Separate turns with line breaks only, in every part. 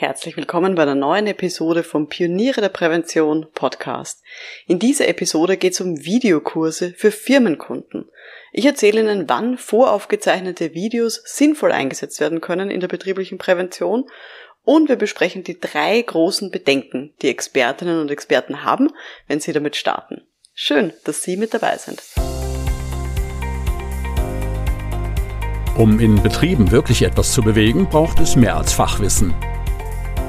Herzlich willkommen bei einer neuen Episode vom Pioniere der Prävention Podcast. In dieser Episode geht es um Videokurse für Firmenkunden. Ich erzähle Ihnen, wann voraufgezeichnete Videos sinnvoll eingesetzt werden können in der betrieblichen Prävention und wir besprechen die drei großen Bedenken, die Expertinnen und Experten haben, wenn sie damit starten. Schön, dass Sie mit dabei sind.
Um in Betrieben wirklich etwas zu bewegen, braucht es mehr als Fachwissen.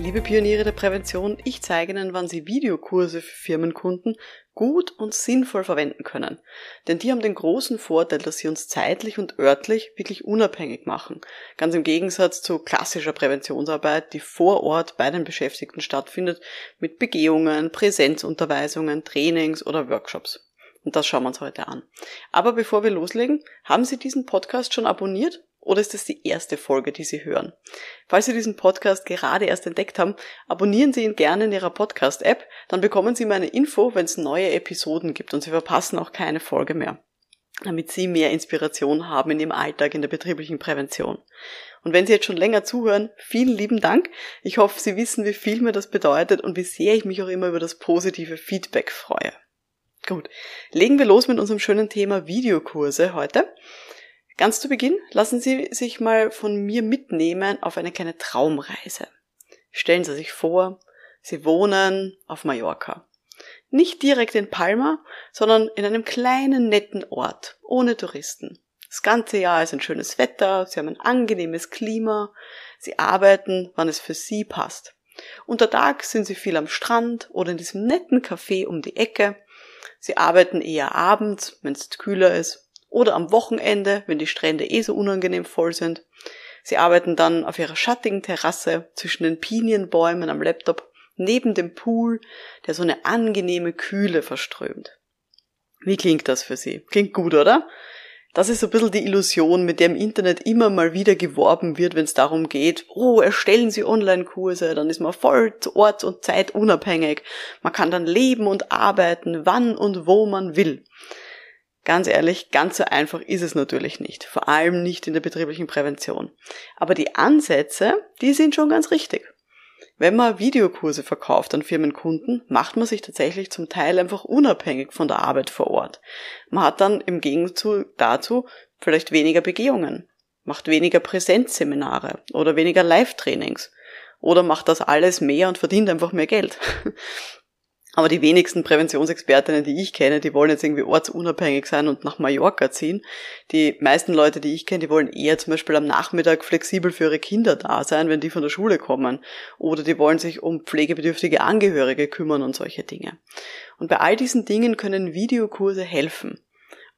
Liebe Pioniere der Prävention, ich zeige Ihnen, wann Sie Videokurse für Firmenkunden gut und sinnvoll verwenden können. Denn die haben den großen Vorteil, dass sie uns zeitlich und örtlich wirklich unabhängig machen. Ganz im Gegensatz zu klassischer Präventionsarbeit, die vor Ort bei den Beschäftigten stattfindet, mit Begehungen, Präsenzunterweisungen, Trainings oder Workshops. Und das schauen wir uns heute an. Aber bevor wir loslegen, haben Sie diesen Podcast schon abonniert? Oder ist es die erste Folge, die Sie hören? Falls Sie diesen Podcast gerade erst entdeckt haben, abonnieren Sie ihn gerne in Ihrer Podcast-App, dann bekommen Sie meine Info, wenn es neue Episoden gibt und Sie verpassen auch keine Folge mehr, damit Sie mehr Inspiration haben in Ihrem Alltag in der betrieblichen Prävention. Und wenn Sie jetzt schon länger zuhören, vielen lieben Dank. Ich hoffe, Sie wissen, wie viel mir das bedeutet und wie sehr ich mich auch immer über das positive Feedback freue. Gut, legen wir los mit unserem schönen Thema Videokurse heute. Ganz zu Beginn lassen Sie sich mal von mir mitnehmen auf eine kleine Traumreise. Stellen Sie sich vor, Sie wohnen auf Mallorca. Nicht direkt in Palma, sondern in einem kleinen, netten Ort, ohne Touristen. Das ganze Jahr ist ein schönes Wetter, Sie haben ein angenehmes Klima, Sie arbeiten, wann es für Sie passt. Unter Tag sind Sie viel am Strand oder in diesem netten Café um die Ecke. Sie arbeiten eher abends, wenn es kühler ist oder am Wochenende, wenn die Strände eh so unangenehm voll sind. Sie arbeiten dann auf ihrer schattigen Terrasse zwischen den Pinienbäumen am Laptop neben dem Pool, der so eine angenehme Kühle verströmt. Wie klingt das für Sie? Klingt gut, oder? Das ist so ein bisschen die Illusion, mit der im Internet immer mal wieder geworben wird, wenn es darum geht, oh, erstellen Sie Online-Kurse, dann ist man voll orts- und zeitunabhängig. Man kann dann leben und arbeiten, wann und wo man will. Ganz ehrlich, ganz so einfach ist es natürlich nicht, vor allem nicht in der betrieblichen Prävention. Aber die Ansätze, die sind schon ganz richtig. Wenn man Videokurse verkauft an Firmenkunden, macht man sich tatsächlich zum Teil einfach unabhängig von der Arbeit vor Ort. Man hat dann im Gegenzug dazu vielleicht weniger Begehungen, macht weniger Präsenzseminare oder weniger Live-Trainings oder macht das alles mehr und verdient einfach mehr Geld. Aber die wenigsten Präventionsexpertinnen, die ich kenne, die wollen jetzt irgendwie ortsunabhängig sein und nach Mallorca ziehen. Die meisten Leute, die ich kenne, die wollen eher zum Beispiel am Nachmittag flexibel für ihre Kinder da sein, wenn die von der Schule kommen. Oder die wollen sich um pflegebedürftige Angehörige kümmern und solche Dinge. Und bei all diesen Dingen können Videokurse helfen.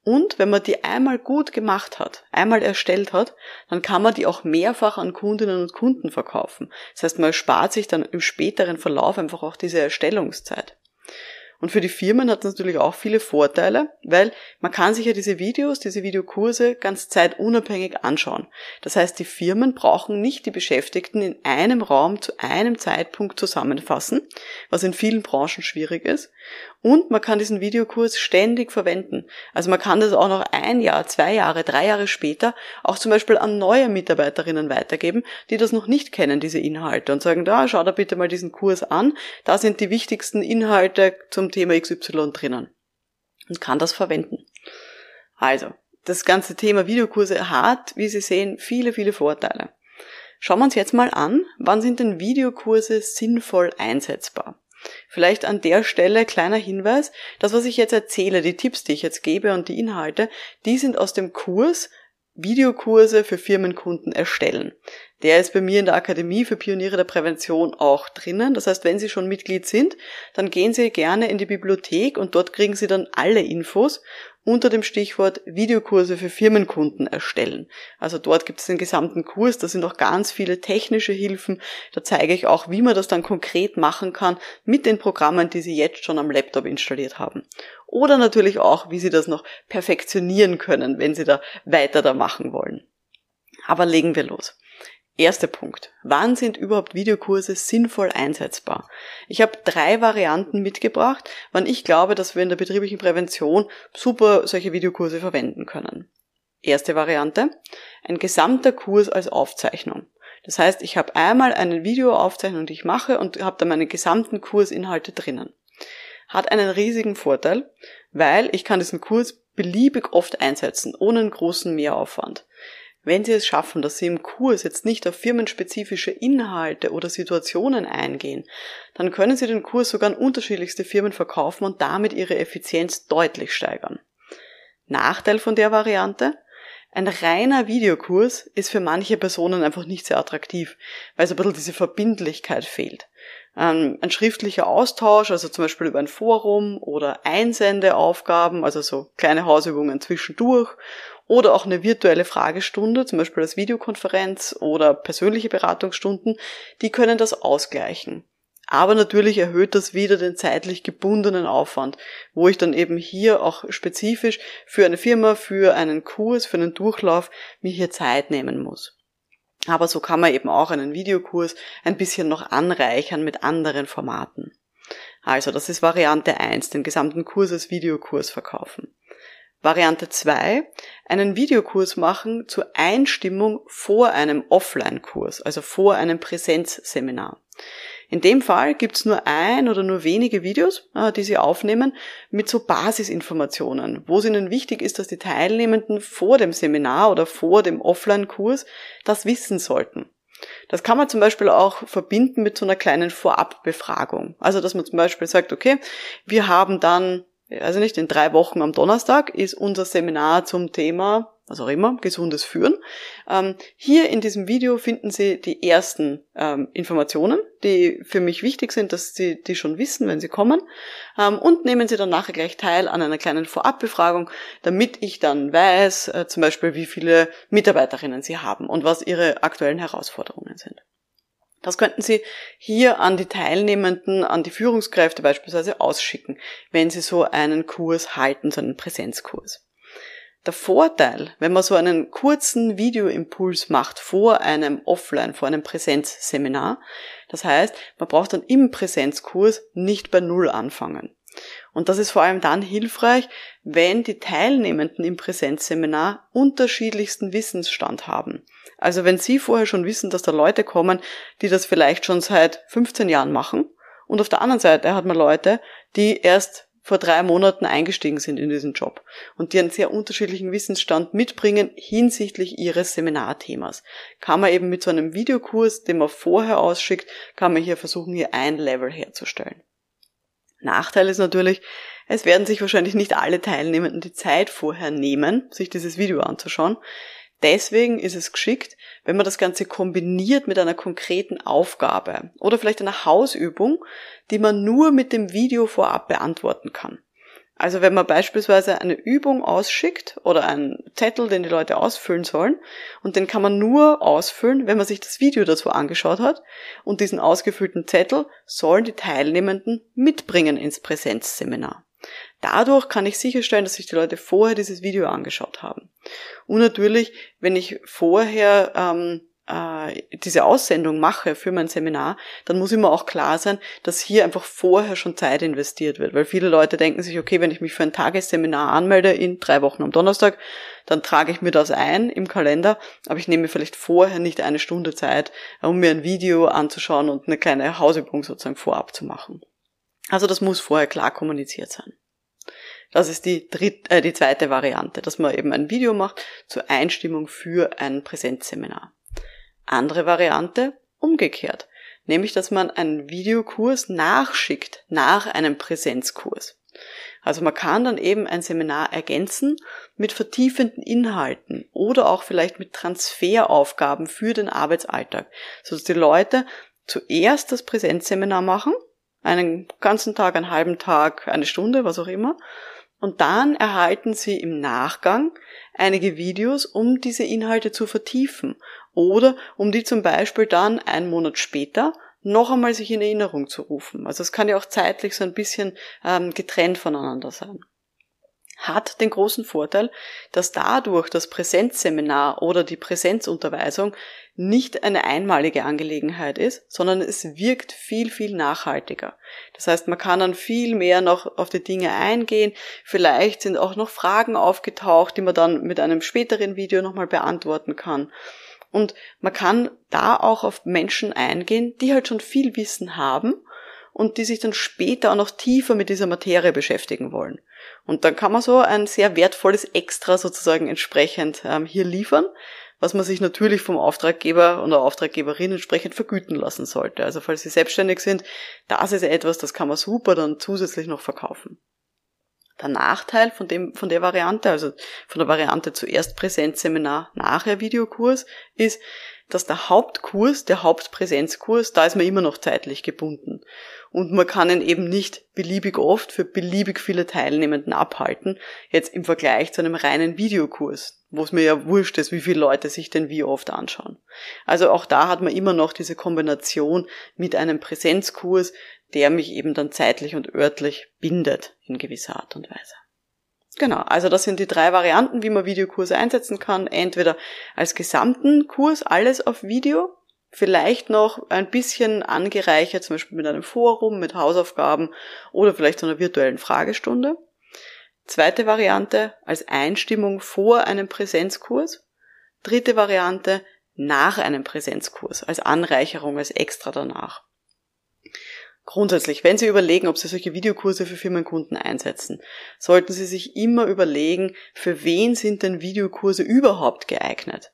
Und wenn man die einmal gut gemacht hat, einmal erstellt hat, dann kann man die auch mehrfach an Kundinnen und Kunden verkaufen. Das heißt, man spart sich dann im späteren Verlauf einfach auch diese Erstellungszeit. Und für die Firmen hat es natürlich auch viele Vorteile, weil man kann sich ja diese Videos, diese Videokurse ganz zeitunabhängig anschauen. Das heißt, die Firmen brauchen nicht die Beschäftigten in einem Raum zu einem Zeitpunkt zusammenfassen, was in vielen Branchen schwierig ist. Und man kann diesen Videokurs ständig verwenden. Also man kann das auch noch ein Jahr, zwei Jahre, drei Jahre später auch zum Beispiel an neue Mitarbeiterinnen weitergeben, die das noch nicht kennen, diese Inhalte, und sagen, da, schau da bitte mal diesen Kurs an. Da sind die wichtigsten Inhalte zum Thema XY drinnen. Und kann das verwenden. Also, das ganze Thema Videokurse hat, wie Sie sehen, viele, viele Vorteile. Schauen wir uns jetzt mal an, wann sind denn Videokurse sinnvoll einsetzbar? Vielleicht an der Stelle kleiner Hinweis, das was ich jetzt erzähle, die Tipps, die ich jetzt gebe und die Inhalte, die sind aus dem Kurs Videokurse für Firmenkunden erstellen. Der ist bei mir in der Akademie für Pioniere der Prävention auch drinnen. Das heißt, wenn Sie schon Mitglied sind, dann gehen Sie gerne in die Bibliothek und dort kriegen Sie dann alle Infos unter dem Stichwort Videokurse für Firmenkunden erstellen. Also dort gibt es den gesamten Kurs, da sind auch ganz viele technische Hilfen. Da zeige ich auch, wie man das dann konkret machen kann mit den Programmen, die Sie jetzt schon am Laptop installiert haben. Oder natürlich auch, wie Sie das noch perfektionieren können, wenn Sie da weiter da machen wollen. Aber legen wir los. Erster Punkt. Wann sind überhaupt Videokurse sinnvoll einsetzbar? Ich habe drei Varianten mitgebracht, wann ich glaube, dass wir in der betrieblichen Prävention super solche Videokurse verwenden können. Erste Variante. Ein gesamter Kurs als Aufzeichnung. Das heißt, ich habe einmal eine Videoaufzeichnung, die ich mache und habe dann meine gesamten Kursinhalte drinnen. Hat einen riesigen Vorteil, weil ich kann diesen Kurs beliebig oft einsetzen, ohne einen großen Mehraufwand. Wenn Sie es schaffen, dass Sie im Kurs jetzt nicht auf firmenspezifische Inhalte oder Situationen eingehen, dann können Sie den Kurs sogar an unterschiedlichste Firmen verkaufen und damit Ihre Effizienz deutlich steigern. Nachteil von der Variante? Ein reiner Videokurs ist für manche Personen einfach nicht sehr attraktiv, weil so ein bisschen diese Verbindlichkeit fehlt. Ähm, ein schriftlicher Austausch, also zum Beispiel über ein Forum oder Einsendeaufgaben, also so kleine Hausübungen zwischendurch oder auch eine virtuelle Fragestunde, zum Beispiel als Videokonferenz oder persönliche Beratungsstunden, die können das ausgleichen. Aber natürlich erhöht das wieder den zeitlich gebundenen Aufwand, wo ich dann eben hier auch spezifisch für eine Firma, für einen Kurs, für einen Durchlauf mir hier Zeit nehmen muss. Aber so kann man eben auch einen Videokurs ein bisschen noch anreichern mit anderen Formaten. Also das ist Variante 1, den gesamten Kurs als Videokurs verkaufen. Variante 2, einen Videokurs machen zur Einstimmung vor einem Offline-Kurs, also vor einem Präsenzseminar. In dem Fall gibt's nur ein oder nur wenige Videos, äh, die Sie aufnehmen, mit so Basisinformationen, wo es Ihnen wichtig ist, dass die Teilnehmenden vor dem Seminar oder vor dem Offline-Kurs das wissen sollten. Das kann man zum Beispiel auch verbinden mit so einer kleinen Vorabbefragung. Also, dass man zum Beispiel sagt, okay, wir haben dann also nicht in drei Wochen am Donnerstag ist unser Seminar zum Thema, was auch immer, gesundes Führen. Ähm, hier in diesem Video finden Sie die ersten ähm, Informationen, die für mich wichtig sind, dass Sie die schon wissen, wenn Sie kommen. Ähm, und nehmen Sie dann nachher gleich teil an einer kleinen Vorabbefragung, damit ich dann weiß, äh, zum Beispiel, wie viele Mitarbeiterinnen Sie haben und was Ihre aktuellen Herausforderungen sind. Das könnten Sie hier an die Teilnehmenden, an die Führungskräfte beispielsweise ausschicken, wenn Sie so einen Kurs halten, so einen Präsenzkurs. Der Vorteil, wenn man so einen kurzen Videoimpuls macht vor einem Offline, vor einem Präsenzseminar, das heißt, man braucht dann im Präsenzkurs nicht bei Null anfangen. Und das ist vor allem dann hilfreich, wenn die Teilnehmenden im Präsenzseminar unterschiedlichsten Wissensstand haben. Also wenn Sie vorher schon wissen, dass da Leute kommen, die das vielleicht schon seit 15 Jahren machen, und auf der anderen Seite hat man Leute, die erst vor drei Monaten eingestiegen sind in diesen Job und die einen sehr unterschiedlichen Wissensstand mitbringen hinsichtlich ihres Seminarthemas. Kann man eben mit so einem Videokurs, den man vorher ausschickt, kann man hier versuchen, hier ein Level herzustellen. Nachteil ist natürlich, es werden sich wahrscheinlich nicht alle Teilnehmenden die Zeit vorher nehmen, sich dieses Video anzuschauen. Deswegen ist es geschickt, wenn man das Ganze kombiniert mit einer konkreten Aufgabe oder vielleicht einer Hausübung, die man nur mit dem Video vorab beantworten kann. Also wenn man beispielsweise eine Übung ausschickt oder einen Zettel, den die Leute ausfüllen sollen, und den kann man nur ausfüllen, wenn man sich das Video dazu angeschaut hat, und diesen ausgefüllten Zettel sollen die Teilnehmenden mitbringen ins Präsenzseminar. Dadurch kann ich sicherstellen, dass sich die Leute vorher dieses Video angeschaut haben. Und natürlich, wenn ich vorher ähm, äh, diese Aussendung mache für mein Seminar, dann muss immer auch klar sein, dass hier einfach vorher schon Zeit investiert wird. Weil viele Leute denken sich, okay, wenn ich mich für ein Tagesseminar anmelde in drei Wochen am Donnerstag, dann trage ich mir das ein im Kalender, aber ich nehme vielleicht vorher nicht eine Stunde Zeit, um mir ein Video anzuschauen und eine kleine Hausübung sozusagen vorab zu machen. Also das muss vorher klar kommuniziert sein. Das ist die, dritte, äh, die zweite Variante, dass man eben ein Video macht zur Einstimmung für ein Präsenzseminar. Andere Variante umgekehrt, nämlich dass man einen Videokurs nachschickt nach einem Präsenzkurs. Also man kann dann eben ein Seminar ergänzen mit vertiefenden Inhalten oder auch vielleicht mit Transferaufgaben für den Arbeitsalltag, sodass die Leute zuerst das Präsenzseminar machen, einen ganzen Tag, einen halben Tag, eine Stunde, was auch immer, und dann erhalten Sie im Nachgang einige Videos, um diese Inhalte zu vertiefen oder um die zum Beispiel dann einen Monat später noch einmal sich in Erinnerung zu rufen. Also es kann ja auch zeitlich so ein bisschen ähm, getrennt voneinander sein. hat den großen Vorteil, dass dadurch das Präsenzseminar oder die Präsenzunterweisung nicht eine einmalige Angelegenheit ist, sondern es wirkt viel, viel nachhaltiger. Das heißt, man kann dann viel mehr noch auf die Dinge eingehen. Vielleicht sind auch noch Fragen aufgetaucht, die man dann mit einem späteren Video nochmal beantworten kann. Und man kann da auch auf Menschen eingehen, die halt schon viel Wissen haben und die sich dann später auch noch tiefer mit dieser Materie beschäftigen wollen. Und dann kann man so ein sehr wertvolles Extra sozusagen entsprechend ähm, hier liefern, was man sich natürlich vom Auftraggeber oder Auftraggeberin entsprechend vergüten lassen sollte. Also falls Sie selbstständig sind, das ist etwas, das kann man super dann zusätzlich noch verkaufen. Der Nachteil von dem, von der Variante, also von der Variante zuerst Präsenzseminar, nachher Videokurs, ist, dass der Hauptkurs, der Hauptpräsenzkurs, da ist man immer noch zeitlich gebunden. Und man kann ihn eben nicht beliebig oft für beliebig viele Teilnehmenden abhalten, jetzt im Vergleich zu einem reinen Videokurs, wo es mir ja wurscht ist, wie viele Leute sich denn wie oft anschauen. Also auch da hat man immer noch diese Kombination mit einem Präsenzkurs, der mich eben dann zeitlich und örtlich bindet in gewisser Art und Weise. Genau, also das sind die drei Varianten, wie man Videokurse einsetzen kann. Entweder als gesamten Kurs, alles auf Video, vielleicht noch ein bisschen angereichert, zum Beispiel mit einem Forum, mit Hausaufgaben oder vielleicht so einer virtuellen Fragestunde. Zweite Variante als Einstimmung vor einem Präsenzkurs. Dritte Variante nach einem Präsenzkurs, als Anreicherung, als extra danach. Grundsätzlich, wenn Sie überlegen, ob Sie solche Videokurse für Firmenkunden einsetzen, sollten Sie sich immer überlegen, für wen sind denn Videokurse überhaupt geeignet?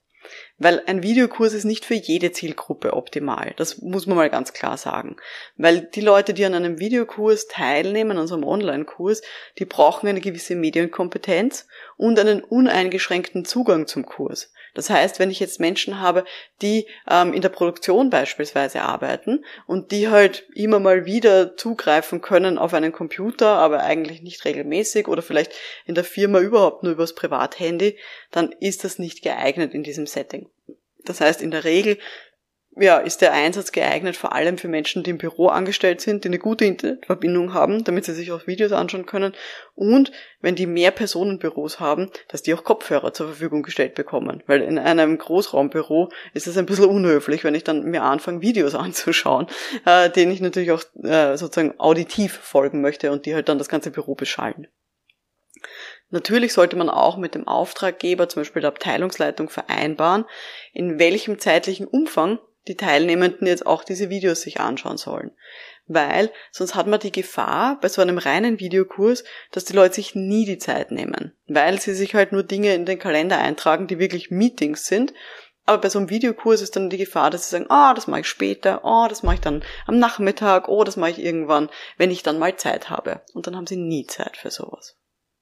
Weil ein Videokurs ist nicht für jede Zielgruppe optimal. Das muss man mal ganz klar sagen. Weil die Leute, die an einem Videokurs teilnehmen, an unserem Online-Kurs, die brauchen eine gewisse Medienkompetenz und einen uneingeschränkten Zugang zum Kurs. Das heißt, wenn ich jetzt Menschen habe, die ähm, in der Produktion beispielsweise arbeiten und die halt immer mal wieder zugreifen können auf einen Computer, aber eigentlich nicht regelmäßig oder vielleicht in der Firma überhaupt nur übers Privathandy, dann ist das nicht geeignet in diesem Setting. Das heißt, in der Regel ja, ist der Einsatz geeignet vor allem für Menschen, die im Büro angestellt sind, die eine gute Internetverbindung haben, damit sie sich auch Videos anschauen können. Und wenn die mehr Personenbüros haben, dass die auch Kopfhörer zur Verfügung gestellt bekommen. Weil in einem Großraumbüro ist es ein bisschen unhöflich, wenn ich dann mir anfange, Videos anzuschauen, äh, denen ich natürlich auch äh, sozusagen auditiv folgen möchte und die halt dann das ganze Büro beschallen. Natürlich sollte man auch mit dem Auftraggeber, zum Beispiel der Abteilungsleitung, vereinbaren, in welchem zeitlichen Umfang die Teilnehmenden jetzt auch diese Videos sich anschauen sollen. Weil sonst hat man die Gefahr bei so einem reinen Videokurs, dass die Leute sich nie die Zeit nehmen. Weil sie sich halt nur Dinge in den Kalender eintragen, die wirklich Meetings sind. Aber bei so einem Videokurs ist dann die Gefahr, dass sie sagen, ah, oh, das mache ich später, oh, das mache ich dann am Nachmittag, oh, das mache ich irgendwann, wenn ich dann mal Zeit habe. Und dann haben sie nie Zeit für sowas.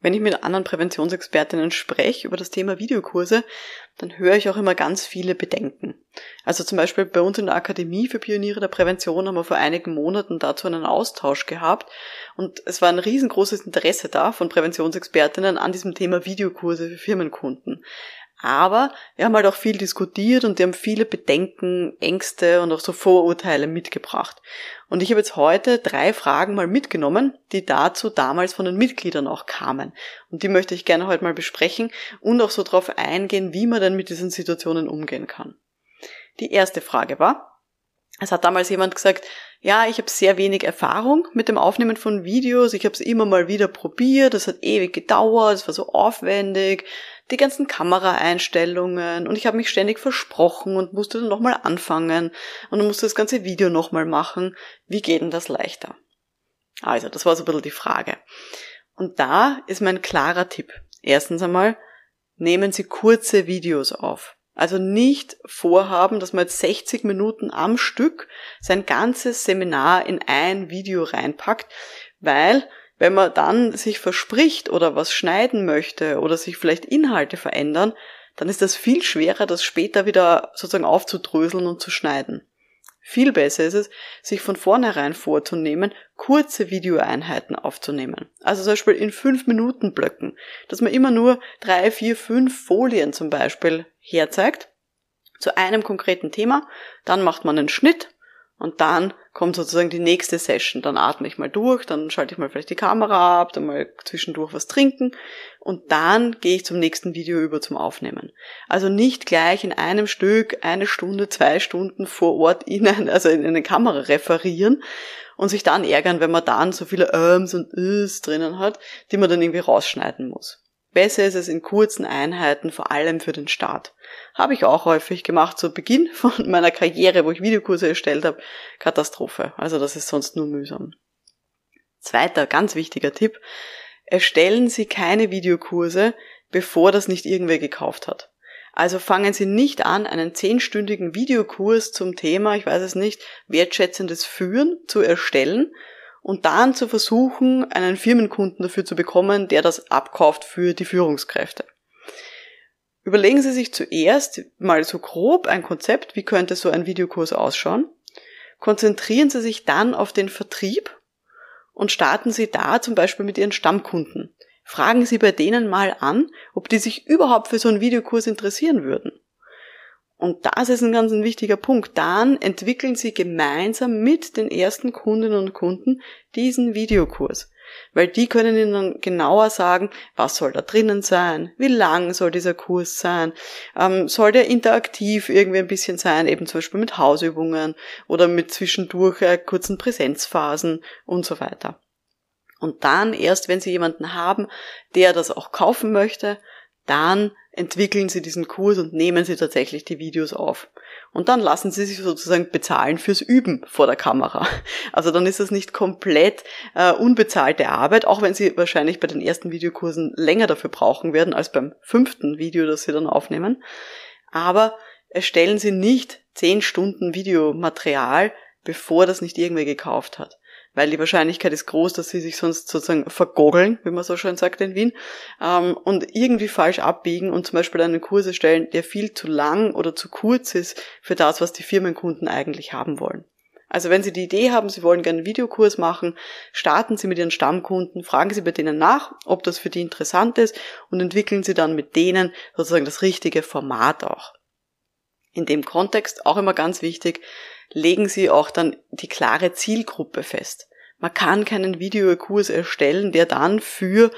Wenn ich mit anderen Präventionsexpertinnen spreche über das Thema Videokurse, dann höre ich auch immer ganz viele Bedenken. Also zum Beispiel bei uns in der Akademie für Pioniere der Prävention haben wir vor einigen Monaten dazu einen Austausch gehabt und es war ein riesengroßes Interesse da von Präventionsexpertinnen an diesem Thema Videokurse für Firmenkunden. Aber wir haben halt auch viel diskutiert und die haben viele Bedenken, Ängste und auch so Vorurteile mitgebracht. Und ich habe jetzt heute drei Fragen mal mitgenommen, die dazu damals von den Mitgliedern auch kamen. Und die möchte ich gerne heute mal besprechen und auch so darauf eingehen, wie man denn mit diesen Situationen umgehen kann. Die erste Frage war, es hat damals jemand gesagt, ja, ich habe sehr wenig Erfahrung mit dem Aufnehmen von Videos, ich habe es immer mal wieder probiert, es hat ewig gedauert, es war so aufwendig, die ganzen Kameraeinstellungen und ich habe mich ständig versprochen und musste dann nochmal anfangen und dann musste das ganze Video nochmal machen. Wie geht denn das leichter? Also, das war so ein bisschen die Frage. Und da ist mein klarer Tipp. Erstens einmal, nehmen Sie kurze Videos auf. Also nicht vorhaben, dass man jetzt 60 Minuten am Stück sein ganzes Seminar in ein Video reinpackt, weil wenn man dann sich verspricht oder was schneiden möchte oder sich vielleicht Inhalte verändern, dann ist das viel schwerer, das später wieder sozusagen aufzudröseln und zu schneiden. Viel besser ist es, sich von vornherein vorzunehmen, kurze Videoeinheiten aufzunehmen. Also zum Beispiel in fünf Minuten Blöcken, dass man immer nur drei, vier, fünf Folien zum Beispiel herzeigt zu einem konkreten Thema. Dann macht man einen Schnitt Und dann kommt sozusagen die nächste Session. Dann atme ich mal durch, dann schalte ich mal vielleicht die Kamera ab, dann mal zwischendurch was trinken und dann gehe ich zum nächsten Video über zum Aufnehmen. Also nicht gleich in einem Stück eine Stunde, zwei Stunden vor Ort in eine, also in eine Kamera referieren und sich dann ärgern, wenn man dann so viele Öms und Is drinnen hat, die man dann irgendwie rausschneiden muss. Besser ist es in kurzen Einheiten, vor allem für den Start. Habe ich auch häufig gemacht zu Beginn von meiner Karriere, wo ich Videokurse erstellt habe. Katastrophe. Also das ist sonst nur mühsam. Zweiter ganz wichtiger Tipp. Erstellen Sie keine Videokurse, bevor das nicht irgendwer gekauft hat. Also fangen Sie nicht an, einen zehnstündigen Videokurs zum Thema, ich weiß es nicht, wertschätzendes Führen zu erstellen und dann zu versuchen, einen Firmenkunden dafür zu bekommen, der das abkauft für die Führungskräfte. Überlegen Sie sich zuerst mal so grob ein Konzept, wie könnte so ein Videokurs ausschauen. Konzentrieren Sie sich dann auf den Vertrieb und starten Sie da zum Beispiel mit Ihren Stammkunden. Fragen Sie bei denen mal an, ob die sich überhaupt für so einen Videokurs interessieren würden. Und das ist ein ganz ein wichtiger Punkt. Dann entwickeln Sie gemeinsam mit den ersten Kundinnen und Kunden diesen Videokurs. Weil die können Ihnen dann genauer sagen, was soll da drinnen sein, wie lang soll dieser Kurs sein, ähm, soll der interaktiv irgendwie ein bisschen sein, eben zum Beispiel mit Hausübungen oder mit zwischendurch äh, kurzen Präsenzphasen und so weiter. Und dann erst, wenn Sie jemanden haben, der das auch kaufen möchte, dann entwickeln Sie diesen Kurs und nehmen Sie tatsächlich die Videos auf. Und dann lassen Sie sich sozusagen bezahlen fürs Üben vor der Kamera. Also dann ist das nicht komplett äh, unbezahlte Arbeit, auch wenn Sie wahrscheinlich bei den ersten Videokursen länger dafür brauchen werden als beim fünften Video, das Sie dann aufnehmen. Aber erstellen Sie nicht zehn Stunden Videomaterial, bevor das nicht irgendwer gekauft hat weil die Wahrscheinlichkeit ist groß, dass sie sich sonst sozusagen vergoggeln, wie man so schön sagt in Wien, ähm, und irgendwie falsch abbiegen und zum Beispiel einen Kurs erstellen, der viel zu lang oder zu kurz ist für das, was die Firmenkunden eigentlich haben wollen. Also wenn Sie die Idee haben, Sie wollen gerne einen Videokurs machen, starten Sie mit Ihren Stammkunden, fragen Sie bei denen nach, ob das für die interessant ist und entwickeln Sie dann mit denen sozusagen das richtige Format auch. In dem Kontext auch immer ganz wichtig, legen Sie auch dann die klare Zielgruppe fest. Man kann keinen Videokurs erstellen, der dann für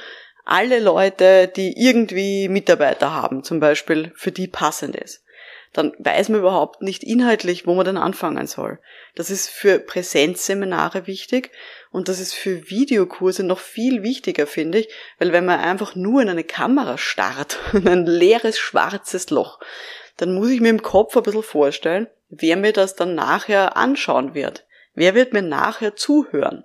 alle Leute, die irgendwie Mitarbeiter haben, zum Beispiel, für die passend ist. Dann weiß man überhaupt nicht inhaltlich, wo man dann anfangen soll. Das ist für Präsenzseminare wichtig und das ist für Videokurse noch viel wichtiger, finde ich, weil wenn man einfach nur in eine Kamera starrt, ein leeres schwarzes Loch, dann muss ich mir im Kopf ein bisschen vorstellen, wer mir das dann nachher anschauen wird. Wer wird mir nachher zuhören?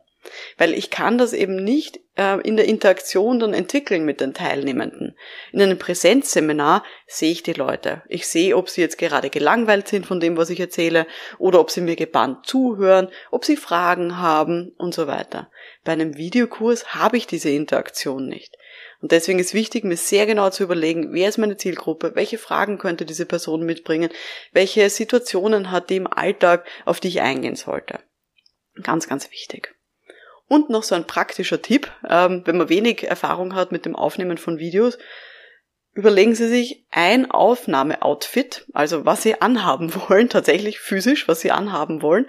Weil ich kann das eben nicht äh, in der Interaktion dann entwickeln mit den Teilnehmenden. In einem Präsenzseminar sehe ich die Leute. Ich sehe, ob sie jetzt gerade gelangweilt sind von dem, was ich erzähle, oder ob sie mir gebannt zuhören, ob sie Fragen haben und so weiter. Bei einem Videokurs habe ich diese Interaktion nicht. Und deswegen ist wichtig, mir sehr genau zu überlegen, wer ist meine Zielgruppe, welche Fragen könnte diese Person mitbringen, welche Situationen hat die im Alltag, auf die ich eingehen sollte. Ganz, ganz wichtig. Und noch so ein praktischer Tipp, ähm, wenn man wenig Erfahrung hat mit dem Aufnehmen von Videos, überlegen Sie sich ein Aufnahmeoutfit, also was Sie anhaben wollen, tatsächlich physisch, was Sie anhaben wollen,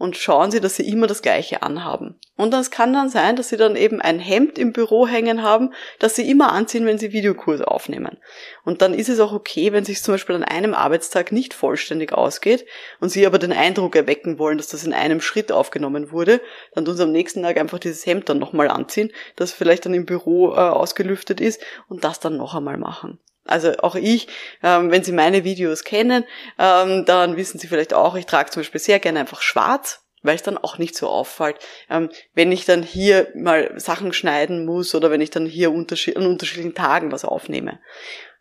und schauen Sie, dass Sie immer das Gleiche anhaben. Und das kann dann sein, dass Sie dann eben ein Hemd im Büro hängen haben, das Sie immer anziehen, wenn Sie Videokurse aufnehmen. Und dann ist es auch okay, wenn sich zum Beispiel an einem Arbeitstag nicht vollständig ausgeht und Sie aber den Eindruck erwecken wollen, dass das in einem Schritt aufgenommen wurde, dann tun Sie am nächsten Tag einfach dieses Hemd dann nochmal anziehen, das vielleicht dann im Büro äh, ausgelüftet ist und das dann noch einmal machen. Also auch ich, ähm, wenn Sie meine Videos kennen, ähm, dann wissen Sie vielleicht auch, ich trage zum Beispiel sehr gerne einfach schwarz, weil es dann auch nicht so auffällt. Ähm, wenn ich dann hier mal Sachen schneiden muss oder wenn ich dann hier unterschied an unterschiedlichen Tagen was aufnehme.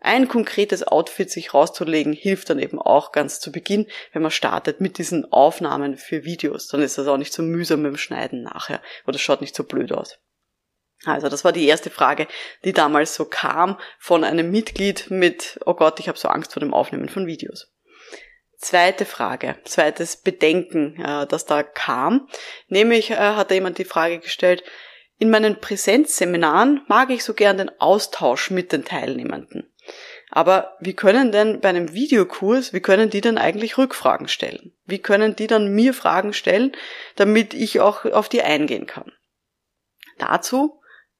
Ein konkretes Outfit sich rauszulegen, hilft dann eben auch ganz zu Beginn, wenn man startet mit diesen Aufnahmen für Videos. Dann ist das auch nicht so mühsam mit dem Schneiden nachher oder schaut nicht so blöd aus. Also das war die erste Frage, die damals so kam von einem Mitglied mit, oh Gott, ich habe so Angst vor dem Aufnehmen von Videos. Zweite Frage, zweites Bedenken, äh, das da kam, nämlich äh, hat da jemand die Frage gestellt, in meinen Präsenzseminaren mag ich so gern den Austausch mit den Teilnehmenden. Aber wie können denn bei einem Videokurs, wie können die denn eigentlich Rückfragen stellen? Wie können die dann mir Fragen stellen, damit ich auch auf die eingehen kann? Dazu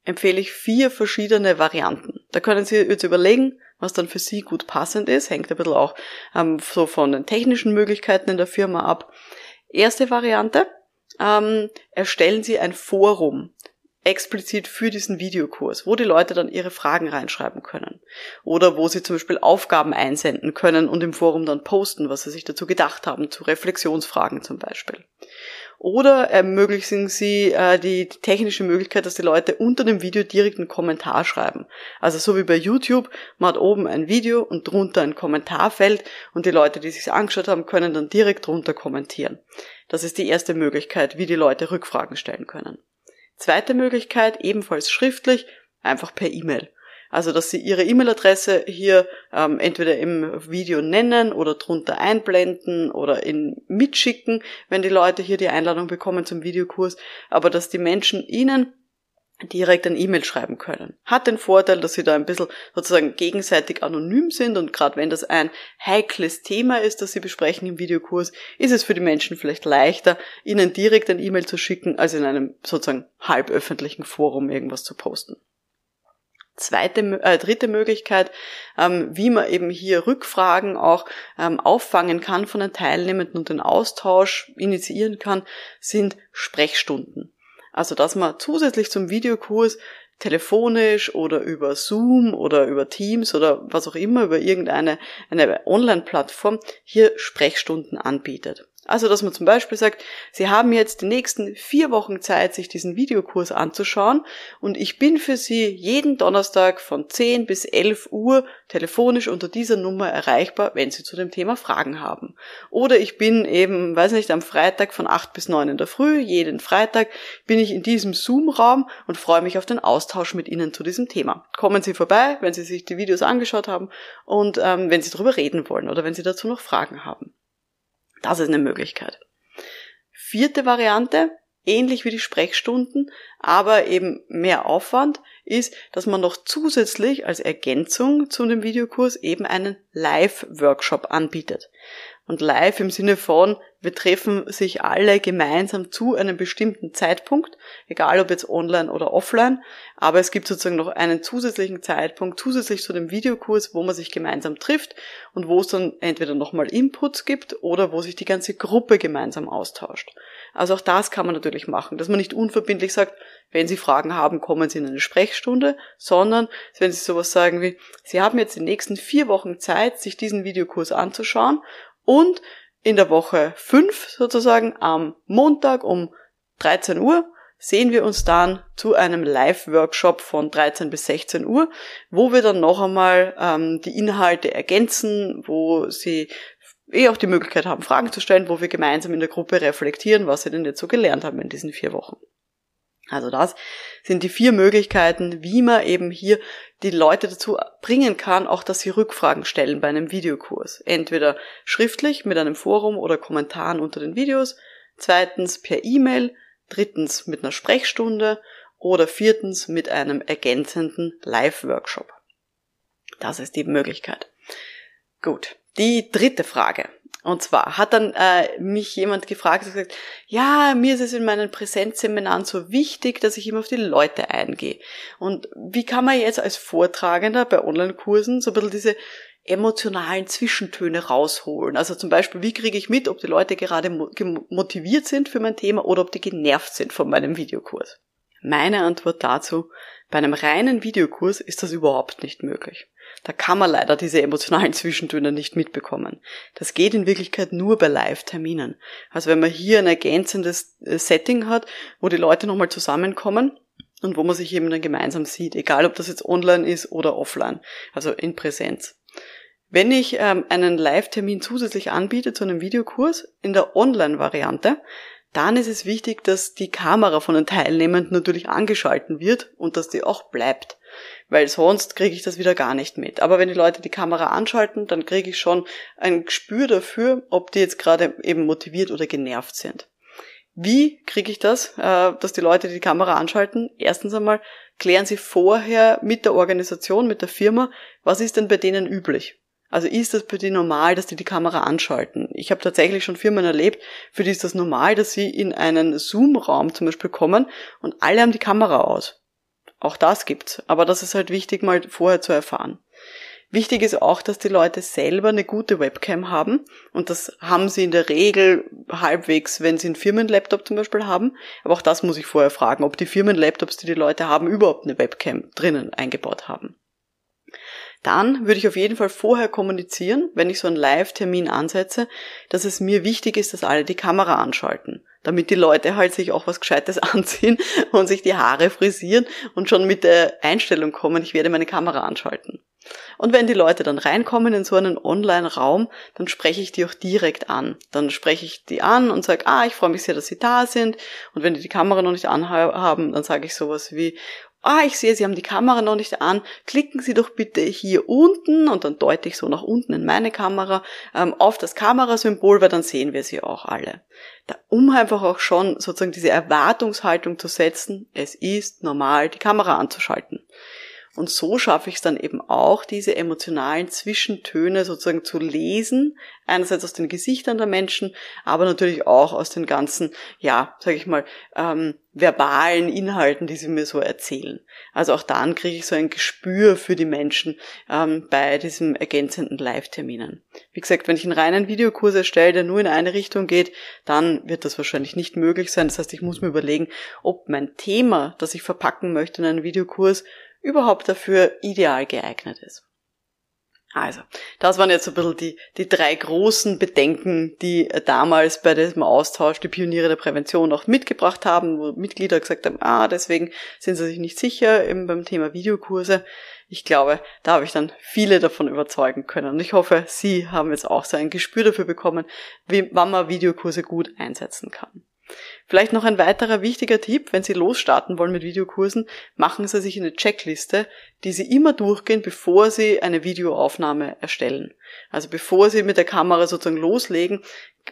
empfehle ich vier verschiedene Varianten. Da können Sie jetzt überlegen, was dann für Sie gut passend ist, hängt ein bisschen auch ähm, so von den technischen Möglichkeiten in der Firma ab. Erste Variante, ähm, erstellen Sie ein Forum explizit für diesen Videokurs, wo die Leute dann ihre Fragen reinschreiben können. Oder wo sie zum Beispiel Aufgaben einsenden können und im Forum dann posten, was sie sich dazu gedacht haben, zu Reflexionsfragen zum Beispiel. Oder ermöglichen Sie äh, die technische Möglichkeit, dass die Leute unter dem Video direkt einen Kommentar schreiben. Also so wie bei YouTube, man hat oben ein Video und drunter ein Kommentarfeld und die Leute, die sich angeschaut haben, können dann direkt drunter kommentieren. Das ist die erste Möglichkeit, wie die Leute Rückfragen stellen können. Zweite Möglichkeit, ebenfalls schriftlich, einfach per E-Mail. Also, dass Sie Ihre E-Mail-Adresse hier ähm, entweder im Video nennen oder drunter einblenden oder in mitschicken, wenn die Leute hier die Einladung bekommen zum Videokurs, aber dass die Menschen Ihnen direkt ein E-Mail schreiben können. Hat den Vorteil, dass sie da ein bisschen sozusagen gegenseitig anonym sind und gerade wenn das ein heikles Thema ist, das sie besprechen im Videokurs, ist es für die Menschen vielleicht leichter, ihnen direkt ein E-Mail zu schicken, als in einem sozusagen halböffentlichen Forum irgendwas zu posten. Zweite, äh, dritte Möglichkeit, ähm, wie man eben hier Rückfragen auch ähm, auffangen kann von den Teilnehmenden und den Austausch initiieren kann, sind Sprechstunden. Also, dass man zusätzlich zum Videokurs telefonisch oder über Zoom oder über Teams oder was auch immer, über irgendeine eine Online-Plattform hier Sprechstunden anbietet. Also, dass man zum Beispiel sagt, Sie haben jetzt die nächsten vier Wochen Zeit, sich diesen Videokurs anzuschauen und ich bin für Sie jeden Donnerstag von 10 bis 11 Uhr telefonisch unter dieser Nummer erreichbar, wenn Sie zu dem Thema Fragen haben. Oder ich bin eben, weiß nicht, am Freitag von 8 bis 9 in der Früh, jeden Freitag bin ich in diesem Zoom-Raum und freue mich auf den Austausch mit Ihnen zu diesem Thema. Kommen Sie vorbei, wenn Sie sich die Videos angeschaut haben und ähm, wenn Sie darüber reden wollen oder wenn Sie dazu noch Fragen haben. Das ist eine Möglichkeit. Vierte Variante, ähnlich wie die Sprechstunden, aber eben mehr Aufwand, ist, dass man noch zusätzlich als Ergänzung zu dem Videokurs eben einen Live-Workshop anbietet. Und live im Sinne von, wir treffen sich alle gemeinsam zu einem bestimmten Zeitpunkt, egal ob jetzt online oder offline, aber es gibt sozusagen noch einen zusätzlichen Zeitpunkt, zusätzlich zu dem Videokurs, wo man sich gemeinsam trifft und wo es dann entweder nochmal Inputs gibt oder wo sich die ganze Gruppe gemeinsam austauscht. Also auch das kann man natürlich machen, dass man nicht unverbindlich sagt, wenn Sie Fragen haben, kommen Sie in eine Sprechstunde, sondern wenn Sie sowas sagen wie, Sie haben jetzt die nächsten vier Wochen Zeit, sich diesen Videokurs anzuschauen und in der Woche 5 sozusagen am Montag um 13 Uhr sehen wir uns dann zu einem Live-Workshop von 13 bis 16 Uhr, wo wir dann noch einmal ähm, die Inhalte ergänzen, wo Sie eh auch die Möglichkeit haben, Fragen zu stellen, wo wir gemeinsam in der Gruppe reflektieren, was Sie denn jetzt so gelernt haben in diesen vier Wochen. Also das sind die vier Möglichkeiten, wie man eben hier die Leute dazu bringen kann, auch dass sie Rückfragen stellen bei einem Videokurs. Entweder schriftlich mit einem Forum oder Kommentaren unter den Videos, zweitens per E-Mail, drittens mit einer Sprechstunde oder viertens mit einem ergänzenden Live-Workshop. Das ist die Möglichkeit. Gut. Die dritte Frage. Und zwar hat dann äh, mich jemand gefragt und gesagt, ja, mir ist es in meinen Präsenzseminaren so wichtig, dass ich immer auf die Leute eingehe. Und wie kann man jetzt als Vortragender bei Online-Kursen so ein bisschen diese emotionalen Zwischentöne rausholen? Also zum Beispiel, wie kriege ich mit, ob die Leute gerade motiviert sind für mein Thema oder ob die genervt sind von meinem Videokurs? Meine Antwort dazu, bei einem reinen Videokurs ist das überhaupt nicht möglich. Da kann man leider diese emotionalen Zwischentöne nicht mitbekommen. Das geht in Wirklichkeit nur bei Live-Terminen. Also wenn man hier ein ergänzendes äh, Setting hat, wo die Leute nochmal zusammenkommen und wo man sich eben dann gemeinsam sieht, egal ob das jetzt online ist oder offline, also in Präsenz. Wenn ich ähm, einen Live-Termin zusätzlich anbiete zu einem Videokurs in der Online-Variante, dann ist es wichtig, dass die Kamera von den Teilnehmenden natürlich angeschalten wird und dass die auch bleibt. Weil sonst kriege ich das wieder gar nicht mit. Aber wenn die Leute die Kamera anschalten, dann kriege ich schon ein Gespür dafür, ob die jetzt gerade eben motiviert oder genervt sind. Wie kriege ich das, äh, dass die Leute die Kamera anschalten? Erstens einmal klären Sie vorher mit der Organisation, mit der Firma, was ist denn bei denen üblich? Also ist das für die normal, dass die die Kamera anschalten? Ich habe tatsächlich schon Firmen erlebt, für die ist das normal, dass sie in einen Zoom-Raum zum Beispiel kommen und alle haben die Kamera aus. Auch das gibt's. Aber das ist halt wichtig, mal vorher zu erfahren. Wichtig ist auch, dass die Leute selber eine gute Webcam haben. Und das haben sie in der Regel halbwegs, wenn sie einen Firmenlaptop zum Beispiel haben. Aber auch das muss ich vorher fragen, ob die Firmenlaptops, die die Leute haben, überhaupt eine Webcam drinnen eingebaut haben. Dann würde ich auf jeden Fall vorher kommunizieren, wenn ich so einen Live-Termin ansetze, dass es mir wichtig ist, dass alle die Kamera anschalten damit die Leute halt sich auch was Gescheites anziehen und sich die Haare frisieren und schon mit der Einstellung kommen, ich werde meine Kamera anschalten. Und wenn die Leute dann reinkommen in so einen Online-Raum, dann spreche ich die auch direkt an. Dann spreche ich die an und sage, ah, ich freue mich sehr, dass Sie da sind. Und wenn die die Kamera noch nicht anhaben, dann sage ich sowas wie, ah, ich sehe, Sie haben die Kamera noch nicht an, klicken Sie doch bitte hier unten und dann deute ich so nach unten in meine Kamera ähm, auf das Kamerasymbol, weil dann sehen wir Sie auch alle. Da, um einfach auch schon sozusagen diese Erwartungshaltung zu setzen, es ist normal, die Kamera anzuschalten. Und so schaffe ich es dann eben auch, diese emotionalen Zwischentöne sozusagen zu lesen. Einerseits aus den Gesichtern der Menschen, aber natürlich auch aus den ganzen, ja, sage ich mal, ähm, verbalen Inhalten, die sie mir so erzählen. Also auch dann kriege ich so ein Gespür für die Menschen ähm, bei diesem ergänzenden Live-Terminen. Wie gesagt, wenn ich einen reinen Videokurs erstelle, der nur in eine Richtung geht, dann wird das wahrscheinlich nicht möglich sein. Das heißt, ich muss mir überlegen, ob mein Thema, das ich verpacken möchte in einen Videokurs, überhaupt dafür ideal geeignet ist. Also, das waren jetzt so ein bisschen die, die drei großen Bedenken, die damals bei diesem Austausch die Pioniere der Prävention auch mitgebracht haben, wo Mitglieder gesagt haben, ah, deswegen sind sie sich nicht sicher eben beim Thema Videokurse. Ich glaube, da habe ich dann viele davon überzeugen können. Und ich hoffe, Sie haben jetzt auch so ein Gespür dafür bekommen, wie, wann man Videokurse gut einsetzen kann. Vielleicht noch ein weiterer wichtiger Tipp, wenn Sie losstarten wollen mit Videokursen, machen Sie sich eine Checkliste, die Sie immer durchgehen, bevor Sie eine Videoaufnahme erstellen. Also bevor Sie mit der Kamera sozusagen loslegen,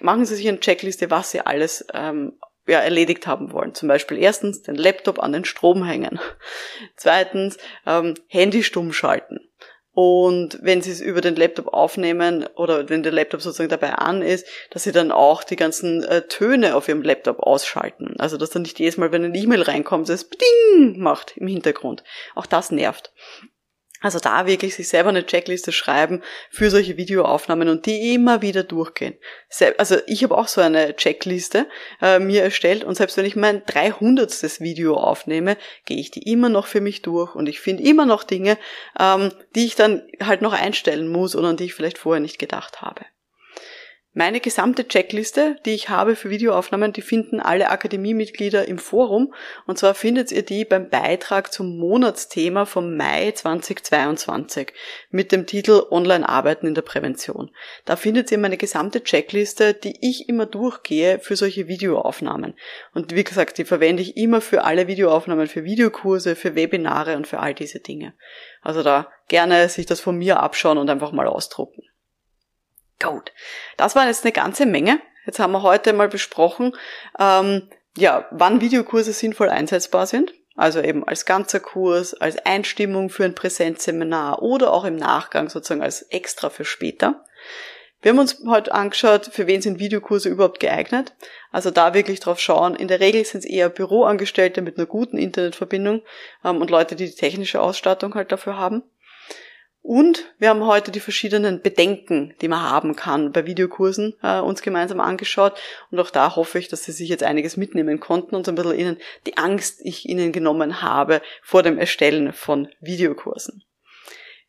machen Sie sich eine Checkliste, was Sie alles ähm, ja, erledigt haben wollen. Zum Beispiel erstens den Laptop an den Strom hängen. Zweitens ähm, Handy stumm schalten. Und wenn sie es über den Laptop aufnehmen oder wenn der Laptop sozusagen dabei an ist, dass sie dann auch die ganzen äh, Töne auf ihrem Laptop ausschalten. Also dass dann nicht jedes Mal, wenn eine E-Mail reinkommt, es Ding macht im Hintergrund. Auch das nervt. Also da wirklich sich selber eine Checkliste schreiben für solche Videoaufnahmen und die immer wieder durchgehen. Also ich habe auch so eine Checkliste äh, mir erstellt und selbst wenn ich mein 300. Video aufnehme, gehe ich die immer noch für mich durch und ich finde immer noch Dinge, ähm, die ich dann halt noch einstellen muss oder an die ich vielleicht vorher nicht gedacht habe. Meine gesamte Checkliste, die ich habe für Videoaufnahmen, die finden alle Akademiemitglieder im Forum. Und zwar findet ihr die beim Beitrag zum Monatsthema vom Mai 2022 mit dem Titel Online Arbeiten in der Prävention. Da findet ihr meine gesamte Checkliste, die ich immer durchgehe für solche Videoaufnahmen. Und wie gesagt, die verwende ich immer für alle Videoaufnahmen, für Videokurse, für Webinare und für all diese Dinge. Also da gerne sich das von mir abschauen und einfach mal ausdrucken. Gut. Das war jetzt eine ganze Menge. Jetzt haben wir heute mal besprochen, ähm, ja, wann Videokurse sinnvoll einsetzbar sind. Also eben als ganzer Kurs, als Einstimmung für ein Präsenzseminar oder auch im Nachgang sozusagen als extra für später. Wir haben uns heute angeschaut, für wen sind Videokurse überhaupt geeignet. Also da wirklich drauf schauen. In der Regel sind es eher Büroangestellte mit einer guten Internetverbindung ähm, und Leute, die die technische Ausstattung halt dafür haben. Und wir haben heute die verschiedenen Bedenken, die man haben kann bei Videokursen, äh, uns gemeinsam angeschaut. Und auch da hoffe ich, dass Sie sich jetzt einiges mitnehmen konnten und so ein bisschen Ihnen die Angst, ich Ihnen genommen habe vor dem Erstellen von Videokursen.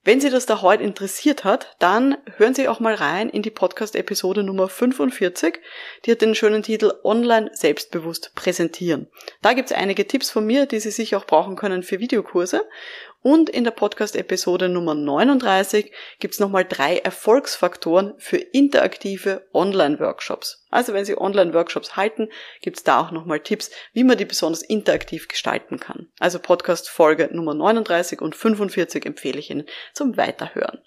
Wenn Sie das da heute interessiert hat, dann hören Sie auch mal rein in die Podcast-Episode Nummer 45. Die hat den schönen Titel Online selbstbewusst präsentieren. Da gibt es einige Tipps von mir, die Sie sich auch brauchen können für Videokurse. Und in der Podcast-Episode Nummer 39 gibt's nochmal drei Erfolgsfaktoren für interaktive Online-Workshops. Also wenn Sie Online-Workshops halten, gibt's da auch nochmal Tipps, wie man die besonders interaktiv gestalten kann. Also Podcast-Folge Nummer 39 und 45 empfehle ich Ihnen zum Weiterhören.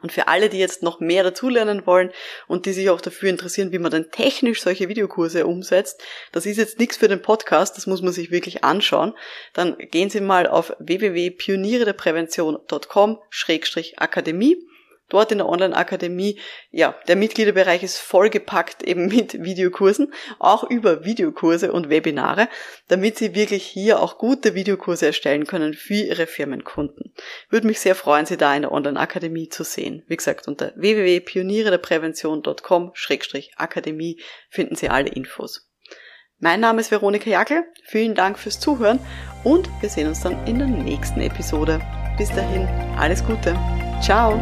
Und für alle, die jetzt noch mehr dazulernen wollen und die sich auch dafür interessieren, wie man denn technisch solche Videokurse umsetzt, das ist jetzt nichts für den Podcast, das muss man sich wirklich anschauen, dann gehen Sie mal auf www.pionierederprävention.com-akademie dort in der Online-Akademie, ja, der Mitgliederbereich ist vollgepackt eben mit Videokursen, auch über Videokurse und Webinare, damit Sie wirklich hier auch gute Videokurse erstellen können für Ihre Firmenkunden. Würde mich sehr freuen, Sie da in der Online-Akademie zu sehen. Wie gesagt, unter www.pionierederprävention.com-akademie finden Sie alle Infos. Mein Name ist Veronika Jackel. Vielen Dank fürs Zuhören und wir sehen uns dann in der nächsten Episode. Bis dahin, alles Gute. Ciao.